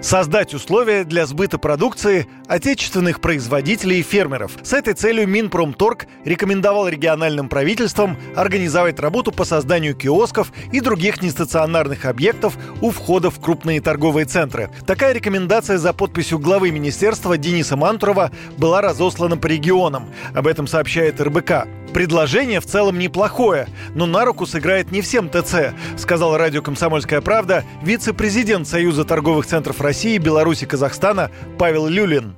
Создать условия для сбыта продукции отечественных производителей и фермеров. С этой целью Минпромторг рекомендовал региональным правительствам организовать работу по созданию киосков и других нестационарных объектов у входа в крупные торговые центры. Такая рекомендация за подписью главы министерства Дениса Мантурова была разослана по регионам. Об этом сообщает РБК. Предложение в целом неплохое, но на руку сыграет не всем ТЦ, сказал радио «Комсомольская правда» вице-президент Союза торговых центров России, Беларуси, Казахстана Павел Люлин.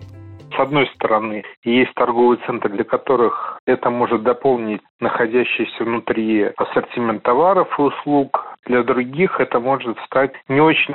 С одной стороны, есть торговые центры, для которых это может дополнить находящийся внутри ассортимент товаров и услуг. Для других это может стать не очень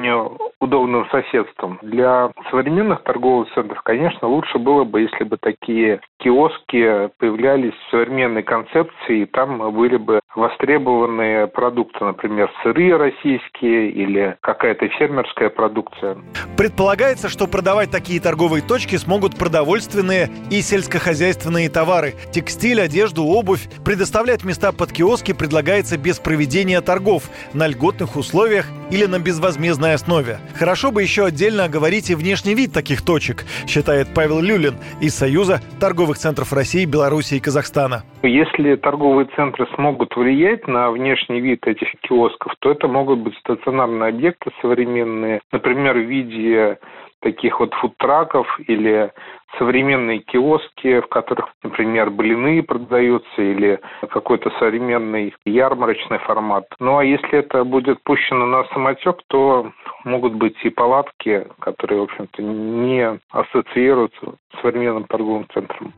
удобным соседством. Для современных торговых центров, конечно, лучше было бы, если бы такие киоски появлялись в современной концепции, и там были бы востребованные продукты, например, сыры российские или какая-то фермерская продукция. Предполагается, что продавать такие торговые точки смогут продовольственные и сельскохозяйственные товары, текстиль, одежду, обувь. Предоставлять места под киоски предлагается без проведения торгов на льготных условиях или на безвозмездной основе. Хорошо бы еще отдельно оговорить и внешний вид таких точек, считает Павел Люлин из Союза торговых центров России, Беларуси и Казахстана. Если торговые центры смогут влиять на внешний вид этих киосков, то это могут быть стационарные объекты современные, например, в виде таких вот фудтраков или современные киоски, в которых, например, блины продаются или какой-то современный ярмарочный формат. Ну а если это будет пущено на самотек, то могут быть и палатки, которые, в общем-то, не ассоциируются с современным торговым центром.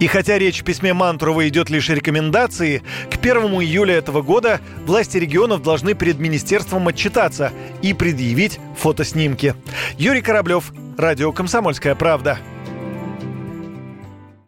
И хотя речь в письме Мантурова идет лишь рекомендации, к 1 июля этого года власти регионов должны перед министерством отчитаться и предъявить фотоснимки. Юрий Кораблев, Радио «Комсомольская правда».